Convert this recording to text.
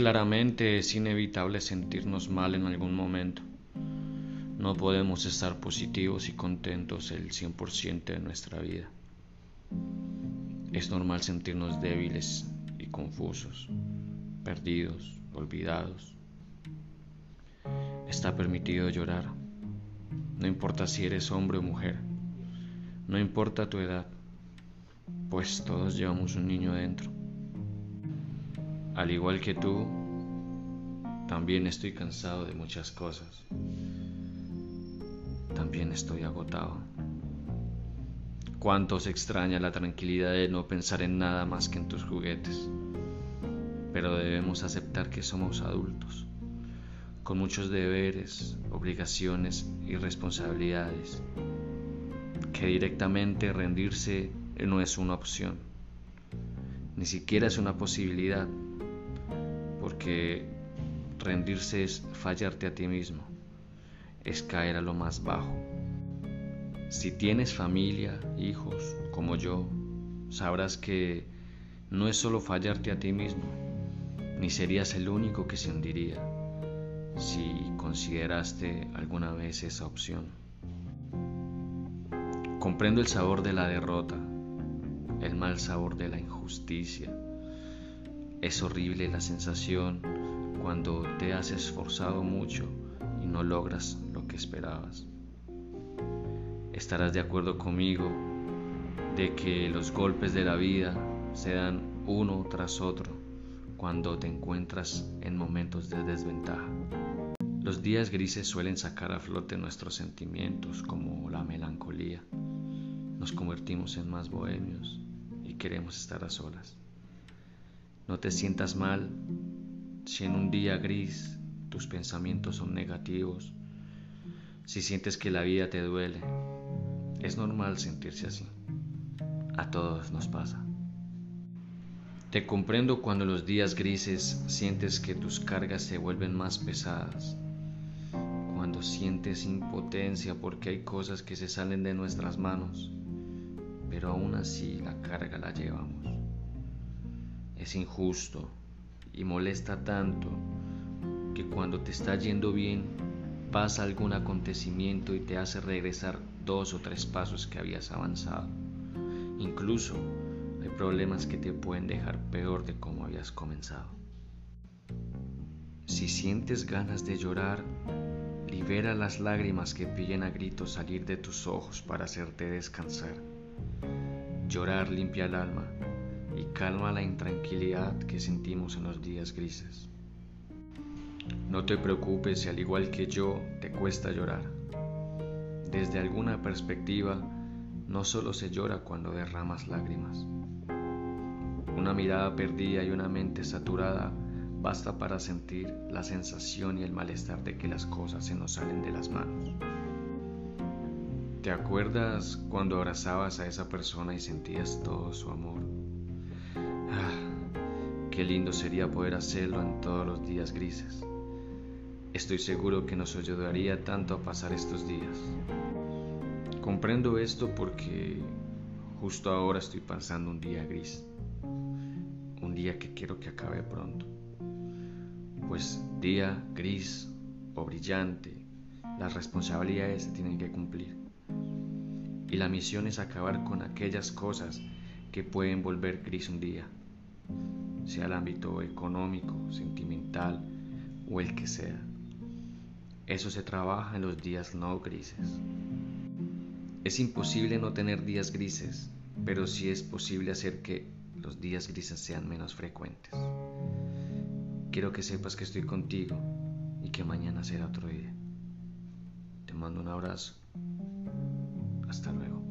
Claramente es inevitable sentirnos mal en algún momento. No podemos estar positivos y contentos el 100% de nuestra vida. Es normal sentirnos débiles y confusos, perdidos, olvidados. Está permitido llorar. No importa si eres hombre o mujer. No importa tu edad, pues todos llevamos un niño dentro. Al igual que tú, también estoy cansado de muchas cosas. También estoy agotado. Cuánto se extraña la tranquilidad de no pensar en nada más que en tus juguetes. Pero debemos aceptar que somos adultos, con muchos deberes, obligaciones y responsabilidades, que directamente rendirse no es una opción, ni siquiera es una posibilidad porque rendirse es fallarte a ti mismo, es caer a lo más bajo. Si tienes familia, hijos, como yo, sabrás que no es solo fallarte a ti mismo, ni serías el único que se hundiría si consideraste alguna vez esa opción. Comprendo el sabor de la derrota, el mal sabor de la injusticia, es horrible la sensación cuando te has esforzado mucho y no logras lo que esperabas. Estarás de acuerdo conmigo de que los golpes de la vida se dan uno tras otro cuando te encuentras en momentos de desventaja. Los días grises suelen sacar a flote nuestros sentimientos como la melancolía. Nos convertimos en más bohemios y queremos estar a solas. No te sientas mal si en un día gris tus pensamientos son negativos, si sientes que la vida te duele. Es normal sentirse así. A todos nos pasa. Te comprendo cuando los días grises sientes que tus cargas se vuelven más pesadas, cuando sientes impotencia porque hay cosas que se salen de nuestras manos, pero aún así la carga la llevamos es injusto y molesta tanto que cuando te está yendo bien pasa algún acontecimiento y te hace regresar dos o tres pasos que habías avanzado. Incluso hay problemas que te pueden dejar peor de como habías comenzado. Si sientes ganas de llorar, libera las lágrimas que piden a gritos salir de tus ojos para hacerte descansar. Llorar limpia el alma y calma la intranquilidad que sentimos en los días grises. No te preocupes si al igual que yo te cuesta llorar. Desde alguna perspectiva, no solo se llora cuando derramas lágrimas. Una mirada perdida y una mente saturada basta para sentir la sensación y el malestar de que las cosas se nos salen de las manos. ¿Te acuerdas cuando abrazabas a esa persona y sentías todo su amor? Qué lindo sería poder hacerlo en todos los días grises. Estoy seguro que nos ayudaría tanto a pasar estos días. Comprendo esto porque justo ahora estoy pasando un día gris. Un día que quiero que acabe pronto. Pues día gris o brillante, las responsabilidades se tienen que cumplir. Y la misión es acabar con aquellas cosas que pueden volver gris un día sea el ámbito económico, sentimental o el que sea. Eso se trabaja en los días no grises. Es imposible no tener días grises, pero sí es posible hacer que los días grises sean menos frecuentes. Quiero que sepas que estoy contigo y que mañana será otro día. Te mando un abrazo. Hasta luego.